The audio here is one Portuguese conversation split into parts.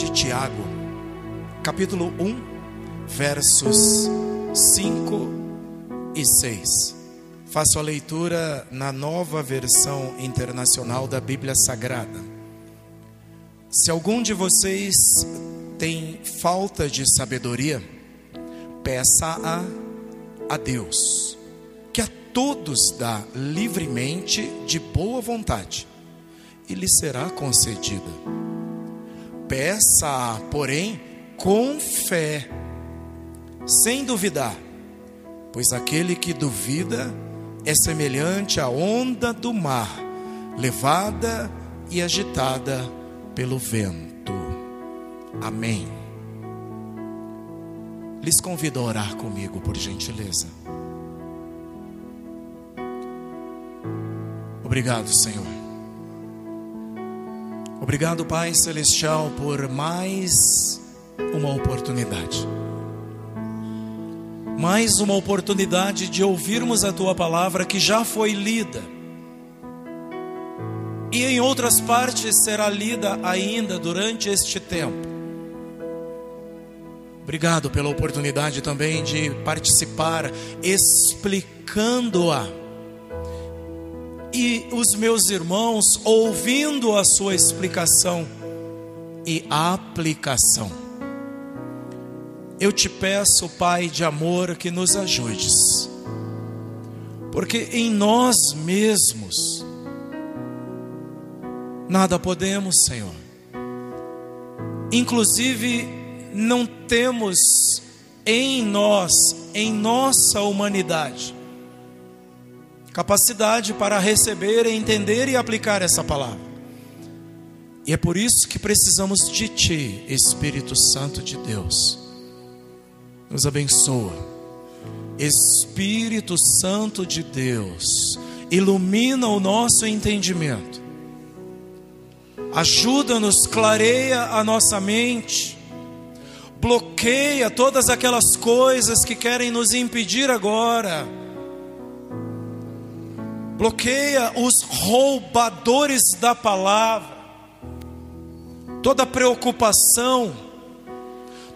de Tiago, capítulo 1, versos 5 e 6. Faço a leitura na nova versão internacional da Bíblia Sagrada. Se algum de vocês tem falta de sabedoria, peça-a a Deus, que a todos dá livremente de boa vontade, e lhe será concedida. Peça-a, porém, com fé, sem duvidar, pois aquele que duvida é semelhante à onda do mar, levada e agitada pelo vento. Amém. Lhes convido a orar comigo, por gentileza. Obrigado, Senhor. Obrigado, Pai Celestial, por mais uma oportunidade. Mais uma oportunidade de ouvirmos a tua palavra que já foi lida. E em outras partes será lida ainda durante este tempo. Obrigado pela oportunidade também de participar explicando-a. E os meus irmãos ouvindo a sua explicação e aplicação. Eu te peço, Pai de amor, que nos ajudes, porque em nós mesmos nada podemos, Senhor. Inclusive, não temos em nós, em nossa humanidade, capacidade para receber, entender e aplicar essa palavra. E é por isso que precisamos de Ti, Espírito Santo de Deus. Nos abençoa. Espírito Santo de Deus, ilumina o nosso entendimento. Ajuda-nos, clareia a nossa mente. Bloqueia todas aquelas coisas que querem nos impedir agora. Bloqueia os roubadores da palavra. Toda preocupação,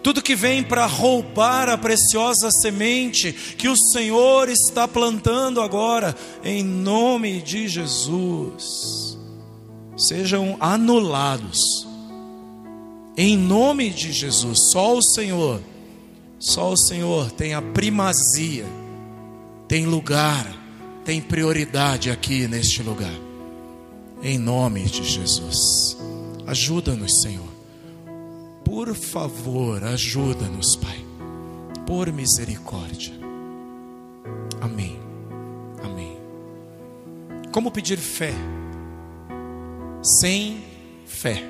tudo que vem para roubar a preciosa semente que o Senhor está plantando agora, em nome de Jesus, sejam anulados, em nome de Jesus. Só o Senhor, só o Senhor tem a primazia, tem lugar, tem prioridade aqui neste lugar, em nome de Jesus. Ajuda-nos, Senhor. Por favor, ajuda-nos, Pai. Por misericórdia. Amém. Amém. Como pedir fé? Sem fé.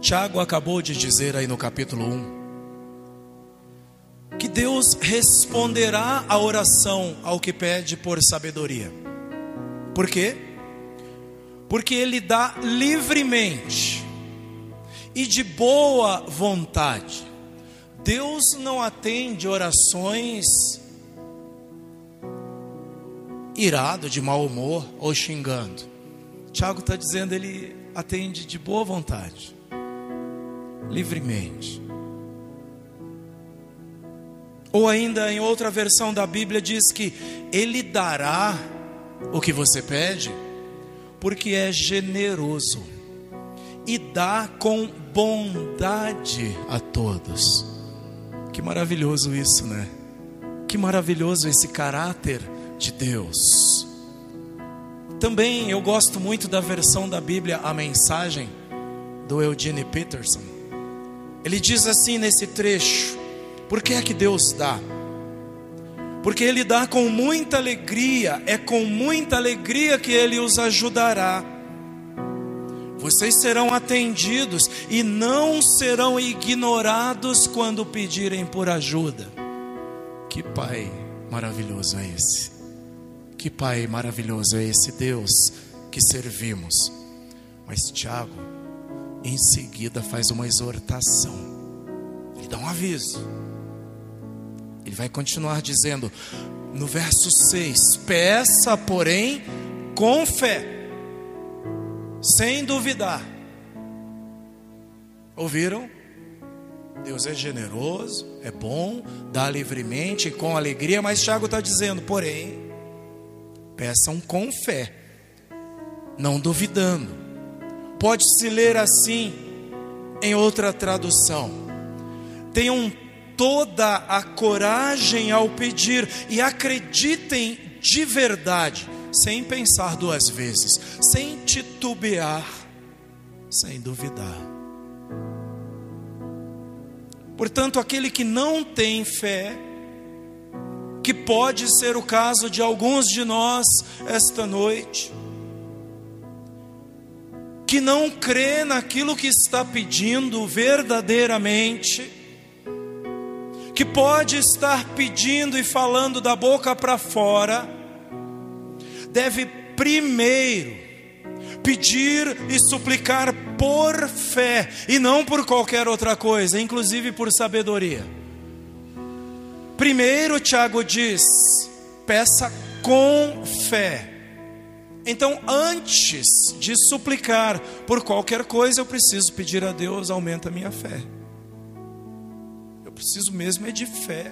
Tiago acabou de dizer aí no capítulo 1 que Deus responderá a oração ao que pede por sabedoria. Por quê? Porque Ele dá livremente e de boa vontade. Deus não atende orações irado, de mau humor ou xingando. Tiago está dizendo ele atende de boa vontade, livremente. Ou ainda em outra versão da Bíblia diz que ele dará o que você pede, porque é generoso e dá com bondade a todos. Que maravilhoso isso, né? Que maravilhoso esse caráter de Deus. Também eu gosto muito da versão da Bíblia, a mensagem do Eugene Peterson. Ele diz assim nesse trecho: Por que é que Deus dá? Porque Ele dá com muita alegria, é com muita alegria que Ele os ajudará. Vocês serão atendidos e não serão ignorados quando pedirem por ajuda. Que Pai maravilhoso é esse! Que Pai maravilhoso é esse Deus que servimos. Mas Tiago, em seguida, faz uma exortação, ele dá um aviso. Ele vai continuar dizendo no verso 6: Peça, porém, com fé. sem duvidar. Ouviram? Deus é generoso, é bom, dá livremente, com alegria, mas Tiago está dizendo, porém, peçam com fé, não duvidando. Pode-se ler assim em outra tradução. Tenham toda a coragem ao pedir e acreditem de verdade, sem pensar duas vezes, sem titubear, sem duvidar. Portanto, aquele que não tem fé, que pode ser o caso de alguns de nós esta noite, que não crê naquilo que está pedindo verdadeiramente, que pode estar pedindo e falando da boca para fora, deve primeiro pedir e suplicar por fé e não por qualquer outra coisa, inclusive por sabedoria. Primeiro, Tiago diz: peça com fé. Então, antes de suplicar por qualquer coisa, eu preciso pedir a Deus, aumenta a minha fé preciso mesmo é de fé.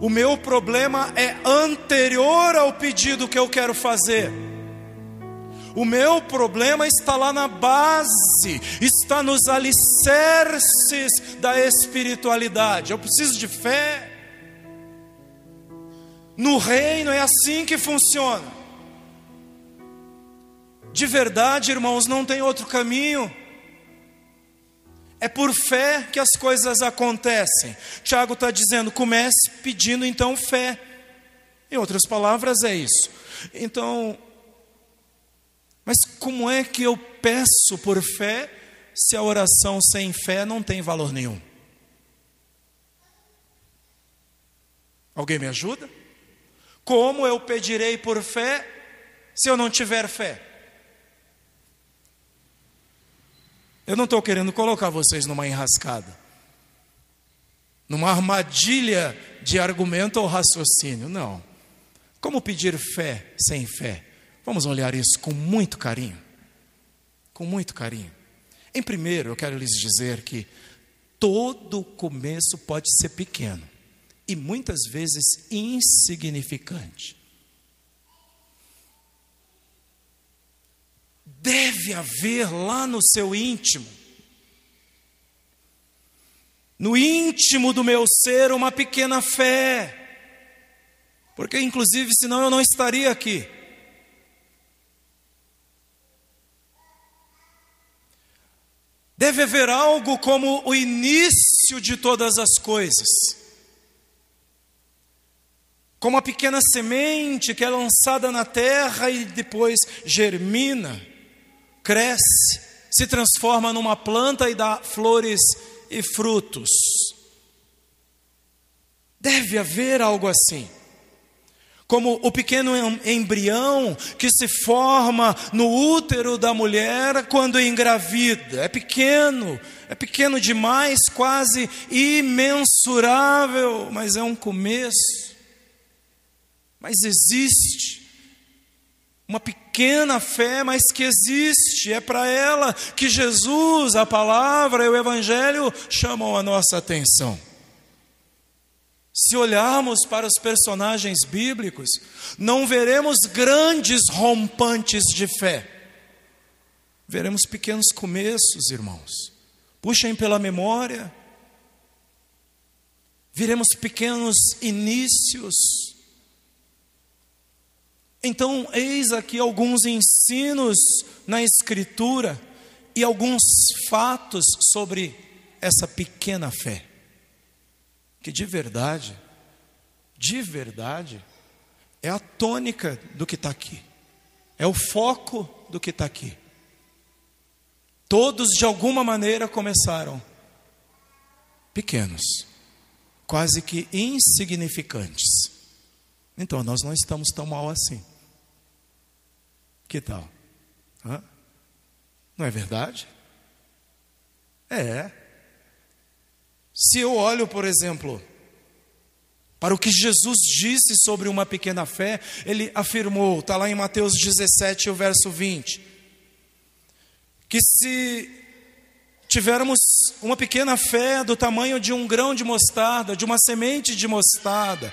O meu problema é anterior ao pedido que eu quero fazer. O meu problema está lá na base, está nos alicerces da espiritualidade. Eu preciso de fé. No reino é assim que funciona. De verdade, irmãos, não tem outro caminho. É por fé que as coisas acontecem. Tiago está dizendo: comece pedindo então fé. Em outras palavras, é isso. Então, mas como é que eu peço por fé se a oração sem fé não tem valor nenhum? Alguém me ajuda? Como eu pedirei por fé se eu não tiver fé? Eu não estou querendo colocar vocês numa enrascada, numa armadilha de argumento ou raciocínio, não. Como pedir fé sem fé? Vamos olhar isso com muito carinho. Com muito carinho. Em primeiro, eu quero lhes dizer que todo começo pode ser pequeno e muitas vezes insignificante. Deve haver lá no seu íntimo, no íntimo do meu ser, uma pequena fé, porque, inclusive, senão eu não estaria aqui. Deve haver algo como o início de todas as coisas, como a pequena semente que é lançada na terra e depois germina cresce, se transforma numa planta e dá flores e frutos. Deve haver algo assim. Como o pequeno embrião que se forma no útero da mulher quando engravida. É pequeno, é pequeno demais, quase imensurável, mas é um começo. Mas existe uma pequena fé, mas que existe, é para ela que Jesus, a palavra e o Evangelho chamam a nossa atenção. Se olharmos para os personagens bíblicos, não veremos grandes rompantes de fé, veremos pequenos começos, irmãos. Puxem pela memória, veremos pequenos inícios, então, eis aqui alguns ensinos na Escritura e alguns fatos sobre essa pequena fé, que de verdade, de verdade, é a tônica do que está aqui, é o foco do que está aqui. Todos, de alguma maneira, começaram pequenos, quase que insignificantes. Então, nós não estamos tão mal assim. Que tal? Hã? Não é verdade? É. Se eu olho, por exemplo, para o que Jesus disse sobre uma pequena fé, ele afirmou, está lá em Mateus 17, o verso 20: que se tivermos uma pequena fé do tamanho de um grão de mostarda, de uma semente de mostarda,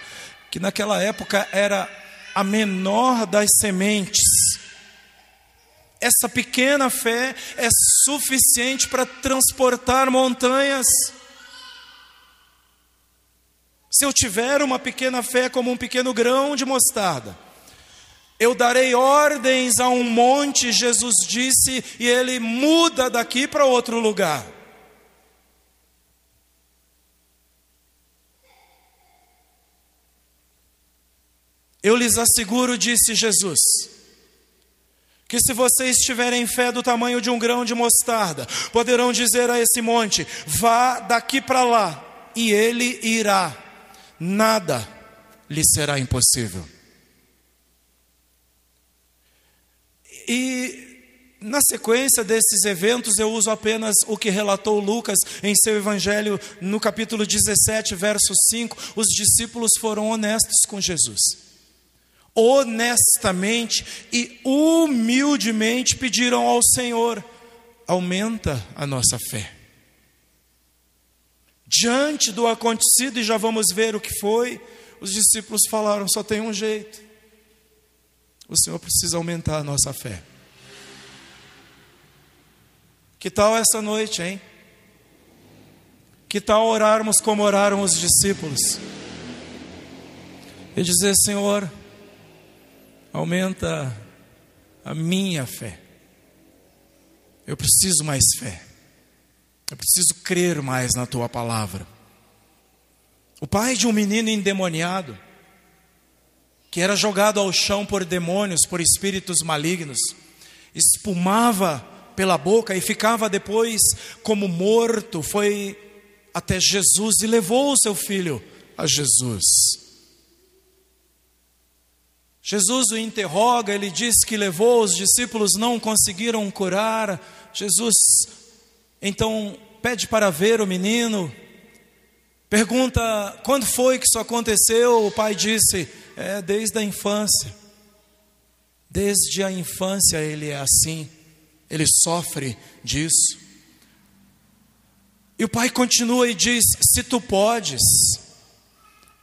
que naquela época era a menor das sementes, essa pequena fé é suficiente para transportar montanhas. Se eu tiver uma pequena fé como um pequeno grão de mostarda, eu darei ordens a um monte, Jesus disse, e ele muda daqui para outro lugar. Eu lhes asseguro, disse Jesus, que se vocês tiverem fé do tamanho de um grão de mostarda, poderão dizer a esse monte: vá daqui para lá, e ele irá nada lhe será impossível. E na sequência desses eventos, eu uso apenas o que relatou Lucas em seu evangelho, no capítulo 17, verso 5. Os discípulos foram honestos com Jesus. Honestamente e humildemente pediram ao Senhor: aumenta a nossa fé diante do acontecido, e já vamos ver o que foi, os discípulos falaram: só tem um jeito. O Senhor precisa aumentar a nossa fé. Que tal essa noite, hein? Que tal orarmos como oraram os discípulos? E dizer: Senhor, aumenta a minha fé. Eu preciso mais fé. Eu preciso crer mais na tua palavra. O pai de um menino endemoniado, que era jogado ao chão por demônios, por espíritos malignos, espumava pela boca e ficava depois como morto, foi até Jesus e levou o seu filho a Jesus. Jesus o interroga, ele diz que levou, os discípulos não conseguiram curar. Jesus então pede para ver o menino, pergunta quando foi que isso aconteceu. O pai disse: é desde a infância. Desde a infância ele é assim, ele sofre disso. E o pai continua e diz: Se tu podes,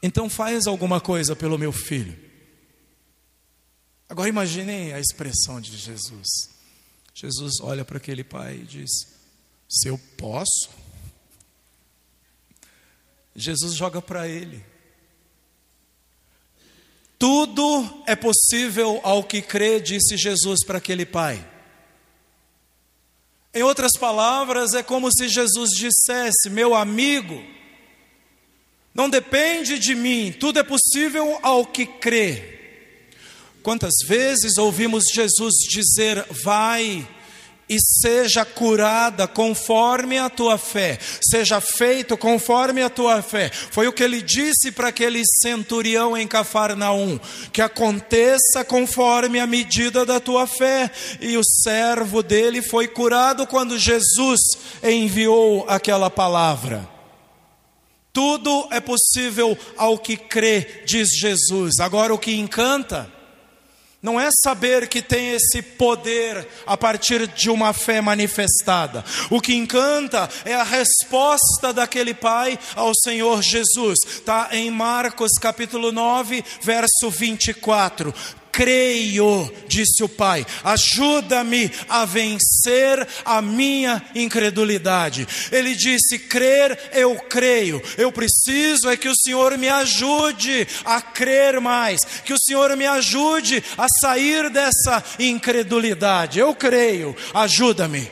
então faz alguma coisa pelo meu filho. Agora imaginem a expressão de Jesus. Jesus olha para aquele pai e diz: se eu posso, Jesus joga para ele. Tudo é possível ao que crê, disse Jesus para aquele pai. Em outras palavras, é como se Jesus dissesse: Meu amigo, não depende de mim, tudo é possível ao que crê. Quantas vezes ouvimos Jesus dizer: Vai, e seja curada conforme a tua fé, seja feito conforme a tua fé. Foi o que ele disse para aquele centurião em Cafarnaum: que aconteça conforme a medida da tua fé. E o servo dele foi curado quando Jesus enviou aquela palavra. Tudo é possível ao que crê, diz Jesus. Agora, o que encanta não é saber que tem esse poder a partir de uma fé manifestada. O que encanta é a resposta daquele pai ao Senhor Jesus. Está em Marcos capítulo 9, verso 24 creio, disse o pai, ajuda-me a vencer a minha incredulidade. Ele disse: crer, eu creio, eu preciso é que o Senhor me ajude a crer mais, que o Senhor me ajude a sair dessa incredulidade. Eu creio, ajuda-me.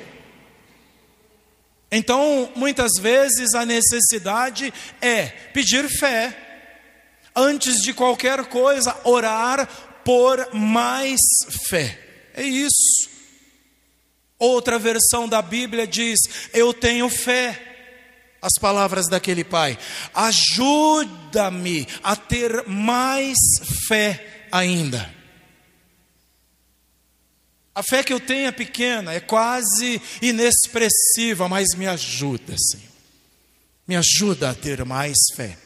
Então, muitas vezes a necessidade é pedir fé, antes de qualquer coisa, orar por mais fé. É isso. Outra versão da Bíblia diz: Eu tenho fé. As palavras daquele pai: Ajuda-me a ter mais fé ainda. A fé que eu tenho é pequena, é quase inexpressiva, mas me ajuda, Senhor. Me ajuda a ter mais fé.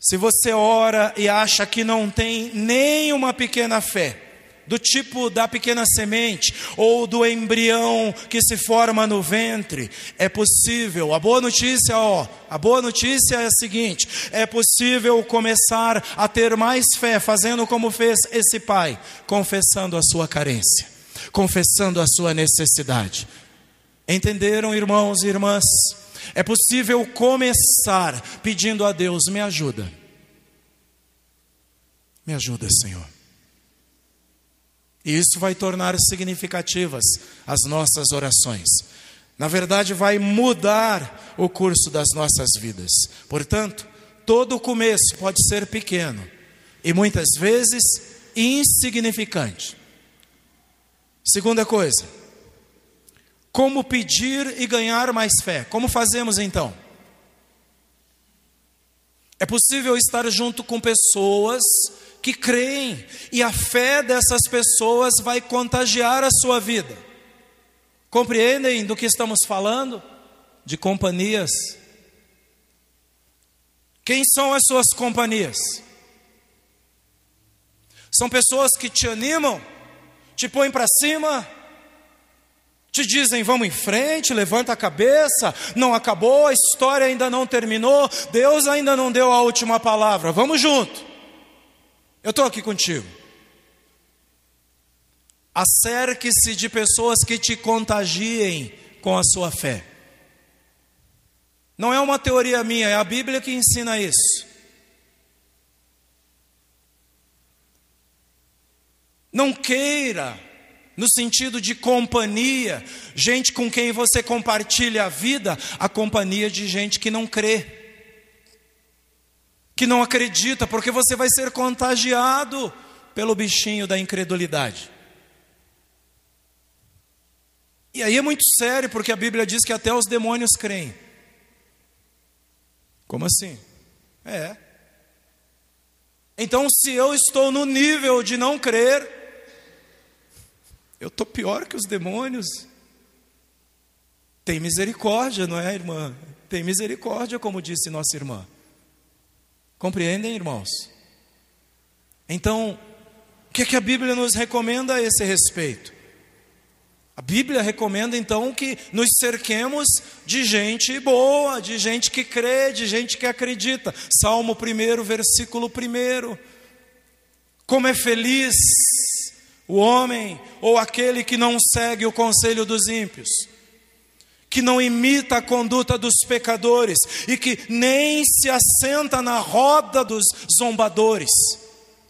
Se você ora e acha que não tem nem uma pequena fé, do tipo da pequena semente ou do embrião que se forma no ventre. É possível. A boa notícia, ó, a boa notícia é a seguinte: é possível começar a ter mais fé fazendo como fez esse pai, confessando a sua carência, confessando a sua necessidade. Entenderam, irmãos e irmãs? É possível começar pedindo a Deus: me ajuda. Me ajuda, Senhor. E isso vai tornar significativas as nossas orações. Na verdade, vai mudar o curso das nossas vidas. Portanto, todo começo pode ser pequeno e muitas vezes insignificante. Segunda coisa, como pedir e ganhar mais fé? Como fazemos então? É possível estar junto com pessoas que creem, e a fé dessas pessoas vai contagiar a sua vida. Compreendem do que estamos falando? De companhias. Quem são as suas companhias? São pessoas que te animam, te põem para cima, te dizem vamos em frente, levanta a cabeça, não acabou, a história ainda não terminou, Deus ainda não deu a última palavra, vamos junto. Eu estou aqui contigo. Acerque-se de pessoas que te contagiem com a sua fé. Não é uma teoria minha, é a Bíblia que ensina isso. Não queira, no sentido de companhia, gente com quem você compartilha a vida, a companhia de gente que não crê que não acredita, porque você vai ser contagiado pelo bichinho da incredulidade. E aí é muito sério, porque a Bíblia diz que até os demônios creem. Como assim? É. Então, se eu estou no nível de não crer, eu estou pior que os demônios. Tem misericórdia, não é, irmã? Tem misericórdia, como disse nossa irmã. Compreendem, irmãos? Então, o que, é que a Bíblia nos recomenda a esse respeito? A Bíblia recomenda então que nos cerquemos de gente boa, de gente que crê, de gente que acredita. Salmo 1, versículo 1. Como é feliz o homem ou aquele que não segue o conselho dos ímpios que não imita a conduta dos pecadores e que nem se assenta na roda dos zombadores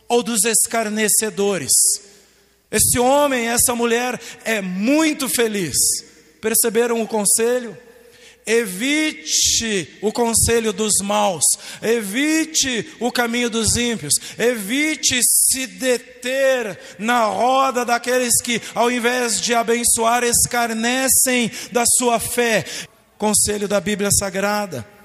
ou dos escarnecedores. Esse homem, essa mulher é muito feliz. Perceberam o conselho? Evite o conselho dos maus, evite o caminho dos ímpios, evite se deter na roda daqueles que, ao invés de abençoar, escarnecem da sua fé. Conselho da Bíblia Sagrada.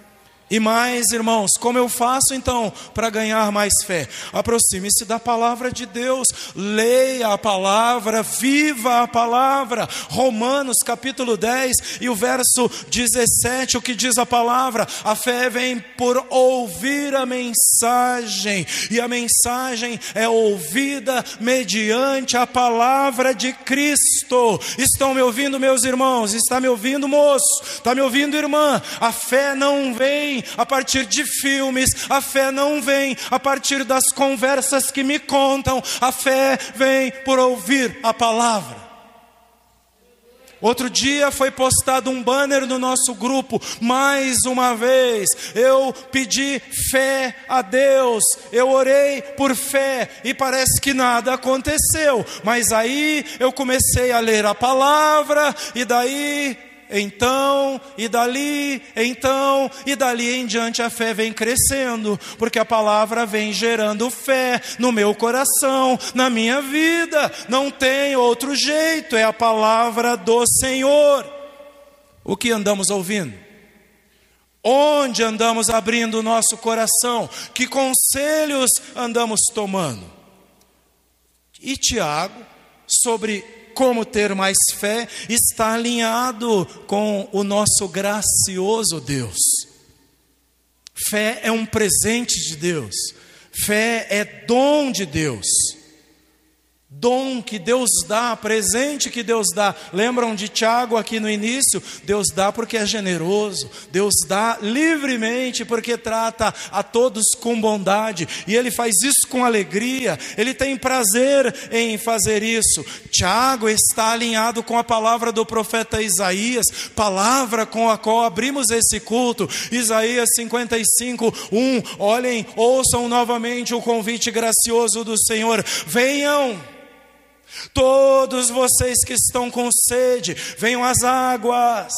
E mais, irmãos, como eu faço então para ganhar mais fé? Aproxime-se da palavra de Deus, leia a palavra, viva a palavra. Romanos capítulo 10 e o verso 17, o que diz a palavra? A fé vem por ouvir a mensagem, e a mensagem é ouvida mediante a palavra de Cristo. Estão me ouvindo, meus irmãos? Está me ouvindo, moço? Está me ouvindo, irmã? A fé não vem a partir de filmes, a fé não vem a partir das conversas que me contam, a fé vem por ouvir a palavra. Outro dia foi postado um banner no nosso grupo, mais uma vez. Eu pedi fé a Deus, eu orei por fé e parece que nada aconteceu. Mas aí eu comecei a ler a palavra e daí então, e dali, então, e dali em diante a fé vem crescendo, porque a palavra vem gerando fé no meu coração, na minha vida. Não tem outro jeito, é a palavra do Senhor. O que andamos ouvindo? Onde andamos abrindo o nosso coração? Que conselhos andamos tomando? E Tiago, sobre como ter mais fé, está alinhado com o nosso gracioso Deus. Fé é um presente de Deus, fé é dom de Deus. Dom que Deus dá, presente que Deus dá. Lembram de Tiago aqui no início? Deus dá porque é generoso, Deus dá livremente porque trata a todos com bondade, e ele faz isso com alegria, ele tem prazer em fazer isso. Tiago está alinhado com a palavra do profeta Isaías, palavra com a qual abrimos esse culto. Isaías 55, 1. Olhem, ouçam novamente o convite gracioso do Senhor: venham Todos vocês que estão com sede, venham às águas.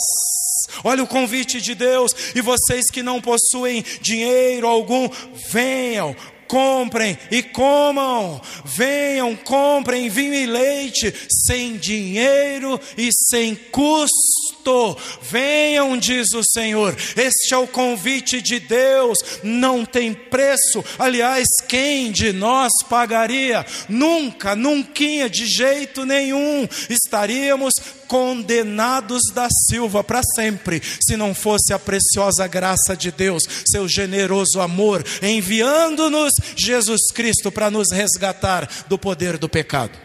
Olha o convite de Deus. E vocês que não possuem dinheiro algum, venham, comprem e comam. Venham, comprem vinho e leite, sem dinheiro e sem custo. Venham, diz o Senhor. Este é o convite de Deus, não tem preço. Aliás, quem de nós pagaria? Nunca, nunca, de jeito nenhum, estaríamos condenados da Silva para sempre, se não fosse a preciosa graça de Deus, seu generoso amor, enviando-nos Jesus Cristo para nos resgatar do poder do pecado.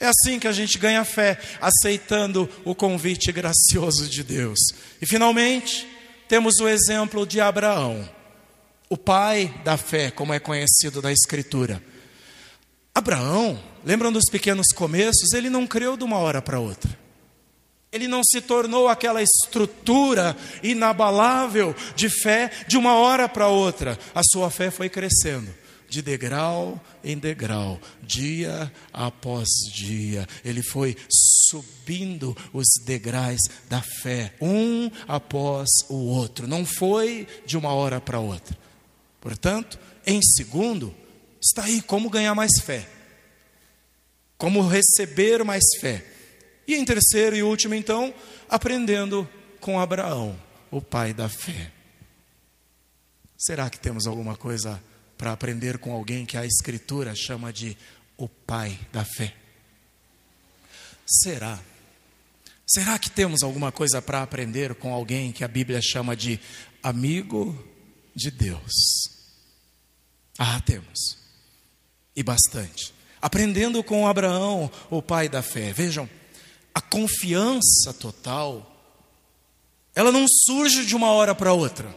É assim que a gente ganha fé, aceitando o convite gracioso de Deus. E finalmente, temos o exemplo de Abraão, o pai da fé, como é conhecido na Escritura. Abraão, lembram dos pequenos começos? Ele não creu de uma hora para outra. Ele não se tornou aquela estrutura inabalável de fé de uma hora para outra. A sua fé foi crescendo de degrau em degrau, dia após dia. Ele foi subindo os degraus da fé, um após o outro. Não foi de uma hora para outra. Portanto, em segundo, está aí como ganhar mais fé, como receber mais fé. E em terceiro e último, então, aprendendo com Abraão, o pai da fé. Será que temos alguma coisa para aprender com alguém que a Escritura chama de o pai da fé? Será? Será que temos alguma coisa para aprender com alguém que a Bíblia chama de amigo de Deus? Ah, temos. E bastante. Aprendendo com Abraão, o pai da fé. Vejam, a confiança total, ela não surge de uma hora para outra,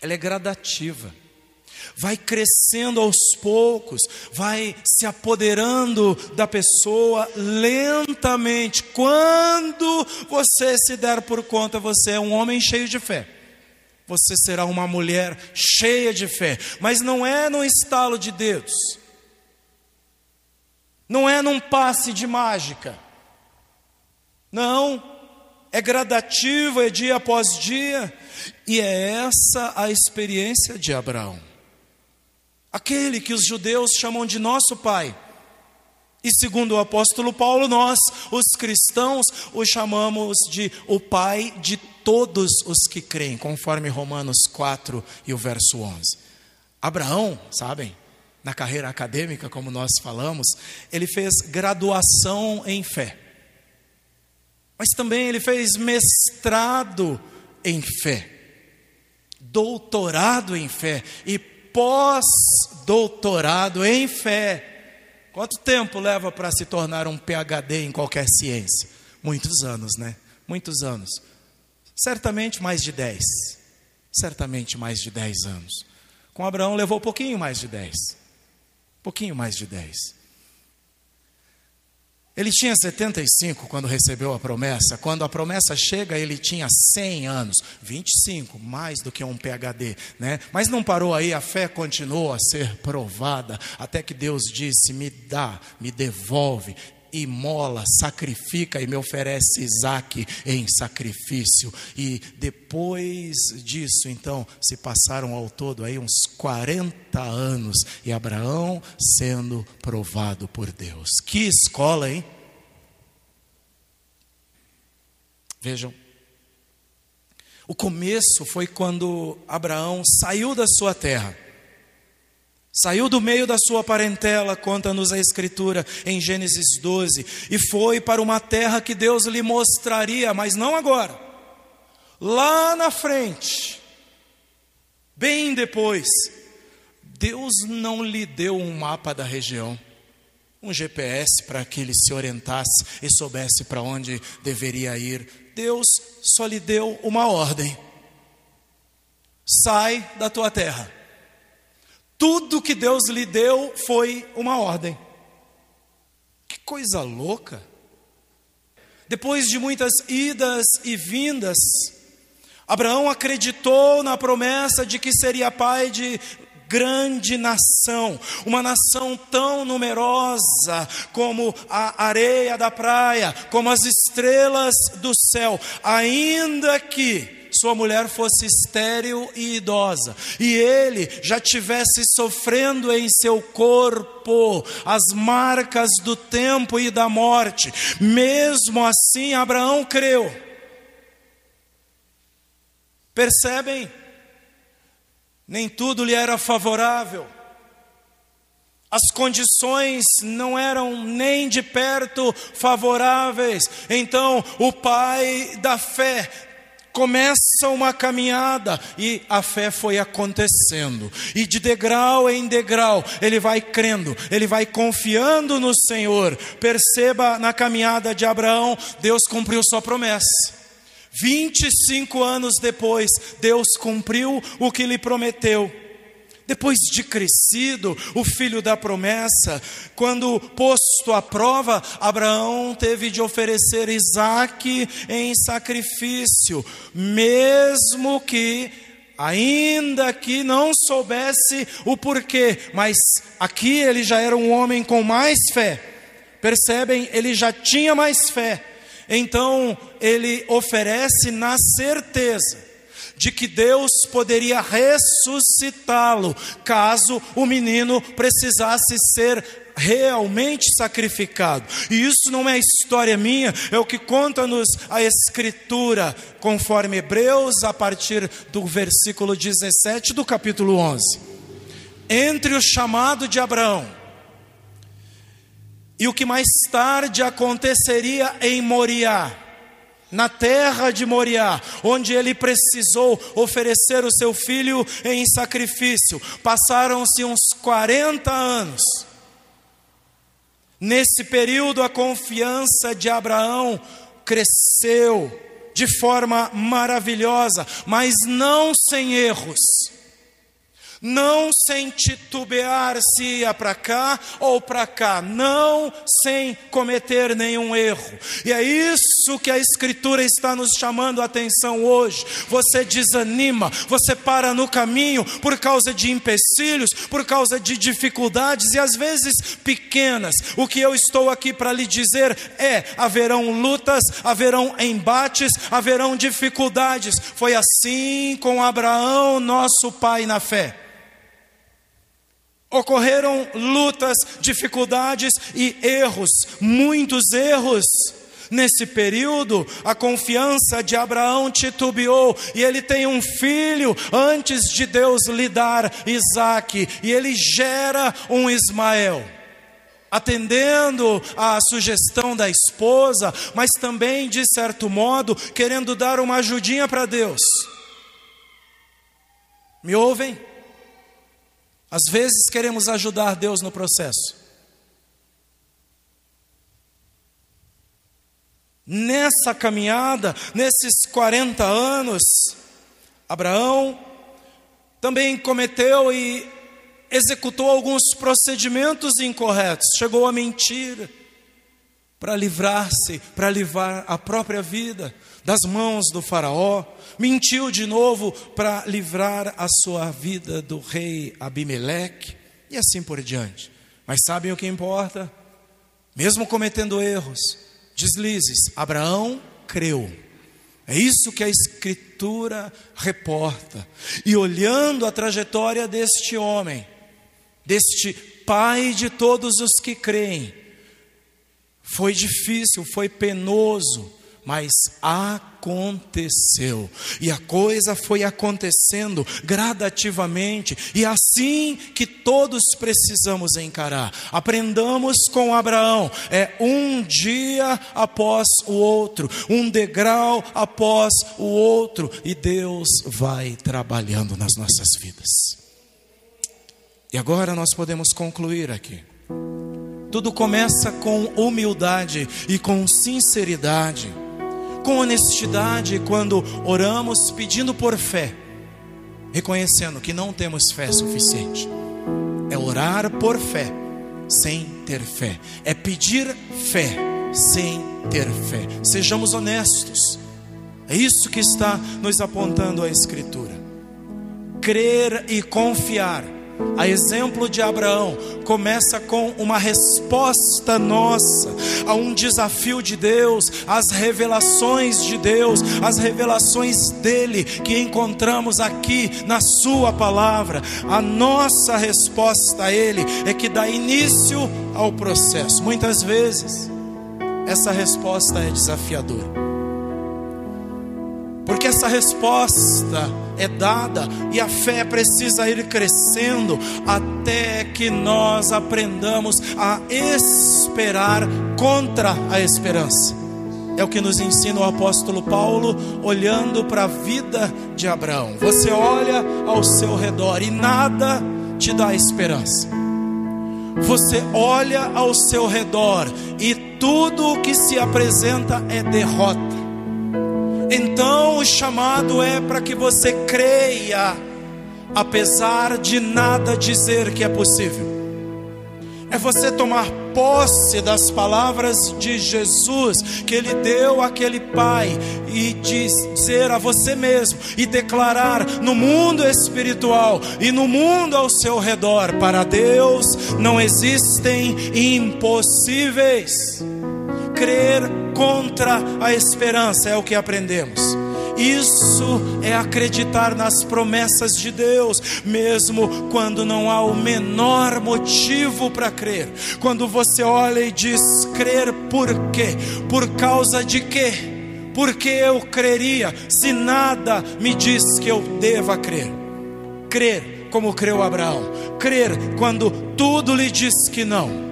ela é gradativa, vai crescendo aos poucos, vai se apoderando da pessoa lentamente. Quando você se der por conta, você é um homem cheio de fé. Você será uma mulher cheia de fé, mas não é no estalo de dedos, não é num passe de mágica, não, é gradativo, é dia após dia, e é essa a experiência de Abraão. Aquele que os judeus chamam de nosso pai. E segundo o apóstolo Paulo, nós, os cristãos, o chamamos de o pai de todos os que creem, conforme Romanos 4 e o verso 11. Abraão, sabem, na carreira acadêmica, como nós falamos, ele fez graduação em fé mas também ele fez mestrado em fé, doutorado em fé e pós-doutorado em fé. Quanto tempo leva para se tornar um PhD em qualquer ciência? Muitos anos, né? Muitos anos. Certamente mais de 10. Certamente mais de 10 anos. Com Abraão levou pouquinho mais de 10. Pouquinho mais de 10. Ele tinha 75 quando recebeu a promessa. Quando a promessa chega, ele tinha 100 anos, 25, mais do que um PhD, né? Mas não parou aí, a fé continuou a ser provada, até que Deus disse: "Me dá, me devolve, imola, sacrifica e me oferece Isaac em sacrifício. E depois disso, então, se passaram ao todo aí uns 40 anos e Abraão sendo provado por Deus. Que escola, hein? Vejam. O começo foi quando Abraão saiu da sua terra Saiu do meio da sua parentela, conta-nos a Escritura em Gênesis 12, e foi para uma terra que Deus lhe mostraria, mas não agora, lá na frente, bem depois. Deus não lhe deu um mapa da região, um GPS para que ele se orientasse e soubesse para onde deveria ir. Deus só lhe deu uma ordem: sai da tua terra. Tudo que Deus lhe deu foi uma ordem. Que coisa louca! Depois de muitas idas e vindas, Abraão acreditou na promessa de que seria pai de grande nação, uma nação tão numerosa como a areia da praia, como as estrelas do céu, ainda que sua mulher fosse estéril e idosa, e ele já tivesse sofrendo em seu corpo as marcas do tempo e da morte, mesmo assim Abraão creu. Percebem? nem tudo lhe era favorável. As condições não eram nem de perto favoráveis. Então, o pai da fé começa uma caminhada e a fé foi acontecendo. E de degrau em degrau, ele vai crendo, ele vai confiando no Senhor. Perceba na caminhada de Abraão, Deus cumpriu sua promessa. 25 anos depois, Deus cumpriu o que lhe prometeu. Depois de crescido, o filho da promessa, quando posto à prova, Abraão teve de oferecer Isaque em sacrifício, mesmo que, ainda que não soubesse o porquê, mas aqui ele já era um homem com mais fé. Percebem? Ele já tinha mais fé então ele oferece na certeza de que Deus poderia ressuscitá-lo caso o menino precisasse ser realmente sacrificado. E isso não é história minha, é o que conta-nos a Escritura, conforme Hebreus, a partir do versículo 17 do capítulo 11. Entre o chamado de Abraão e o que mais tarde aconteceria em Moriá, na terra de Moriá, onde ele precisou oferecer o seu filho em sacrifício. Passaram-se uns 40 anos. Nesse período, a confiança de Abraão cresceu de forma maravilhosa, mas não sem erros não sem titubear se ia para cá ou para cá, não sem cometer nenhum erro. E é isso que a Escritura está nos chamando a atenção hoje. Você desanima, você para no caminho por causa de empecilhos, por causa de dificuldades e às vezes pequenas. O que eu estou aqui para lhe dizer é: haverão lutas, haverão embates, haverão dificuldades. Foi assim com Abraão, nosso pai na fé. Ocorreram lutas, dificuldades e erros, muitos erros. Nesse período, a confiança de Abraão titubeou e ele tem um filho antes de Deus lhe dar Isaac, e ele gera um Ismael atendendo à sugestão da esposa, mas também, de certo modo, querendo dar uma ajudinha para Deus. Me ouvem? Às vezes queremos ajudar Deus no processo. Nessa caminhada, nesses 40 anos, Abraão também cometeu e executou alguns procedimentos incorretos, chegou a mentir para livrar-se, para livrar a própria vida das mãos do Faraó, mentiu de novo para livrar a sua vida do rei Abimeleque e assim por diante. Mas sabem o que importa? Mesmo cometendo erros, deslizes, Abraão creu. É isso que a Escritura reporta. E olhando a trajetória deste homem, deste pai de todos os que creem, foi difícil, foi penoso, mas aconteceu. E a coisa foi acontecendo gradativamente, e assim que todos precisamos encarar. Aprendamos com Abraão, é um dia após o outro, um degrau após o outro, e Deus vai trabalhando nas nossas vidas. E agora nós podemos concluir aqui. Tudo começa com humildade e com sinceridade, com honestidade quando oramos pedindo por fé, reconhecendo que não temos fé suficiente. É orar por fé sem ter fé, é pedir fé sem ter fé. Sejamos honestos. É isso que está nos apontando a Escritura. Crer e confiar a exemplo de Abraão, começa com uma resposta nossa a um desafio de Deus, às revelações de Deus, as revelações dele que encontramos aqui na Sua palavra. A nossa resposta a Ele é que dá início ao processo. Muitas vezes, essa resposta é desafiadora. Porque essa resposta é dada e a fé precisa ir crescendo até que nós aprendamos a esperar contra a esperança. É o que nos ensina o apóstolo Paulo, olhando para a vida de Abraão. Você olha ao seu redor e nada te dá esperança. Você olha ao seu redor e tudo o que se apresenta é derrota. Então o chamado é para que você creia, apesar de nada dizer que é possível. É você tomar posse das palavras de Jesus que ele deu àquele pai e dizer a você mesmo e declarar no mundo espiritual e no mundo ao seu redor: para Deus não existem impossíveis. Crer contra a esperança, é o que aprendemos. Isso é acreditar nas promessas de Deus, mesmo quando não há o menor motivo para crer. Quando você olha e diz crer por quê? Por causa de quê? Porque eu creria se nada me diz que eu deva crer? Crer como creu Abraão, crer quando tudo lhe diz que não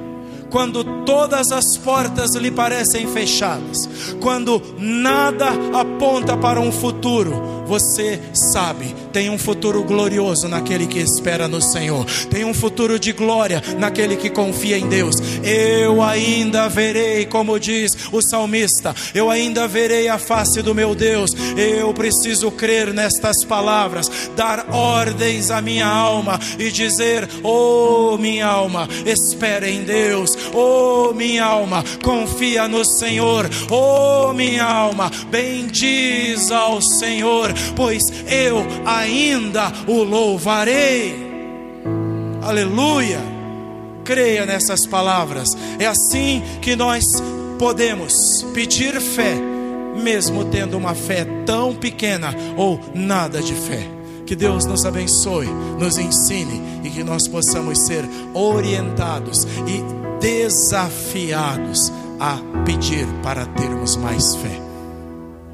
quando todas as portas lhe parecem fechadas, quando nada aponta para um futuro, você sabe, tem um futuro glorioso naquele que espera no Senhor, tem um futuro de glória naquele que confia em Deus. Eu ainda verei, como diz o salmista, eu ainda verei a face do meu Deus. Eu preciso crer nestas palavras, dar ordens à minha alma e dizer: Oh, minha alma, espere em Deus Oh, minha alma, confia no Senhor. Oh, minha alma, bendiz ao Senhor, pois eu ainda o louvarei. Aleluia. Creia nessas palavras. É assim que nós podemos pedir fé, mesmo tendo uma fé tão pequena ou nada de fé. Que Deus nos abençoe, nos ensine e que nós possamos ser orientados e desafiados a pedir para termos mais fé.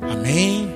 Amém.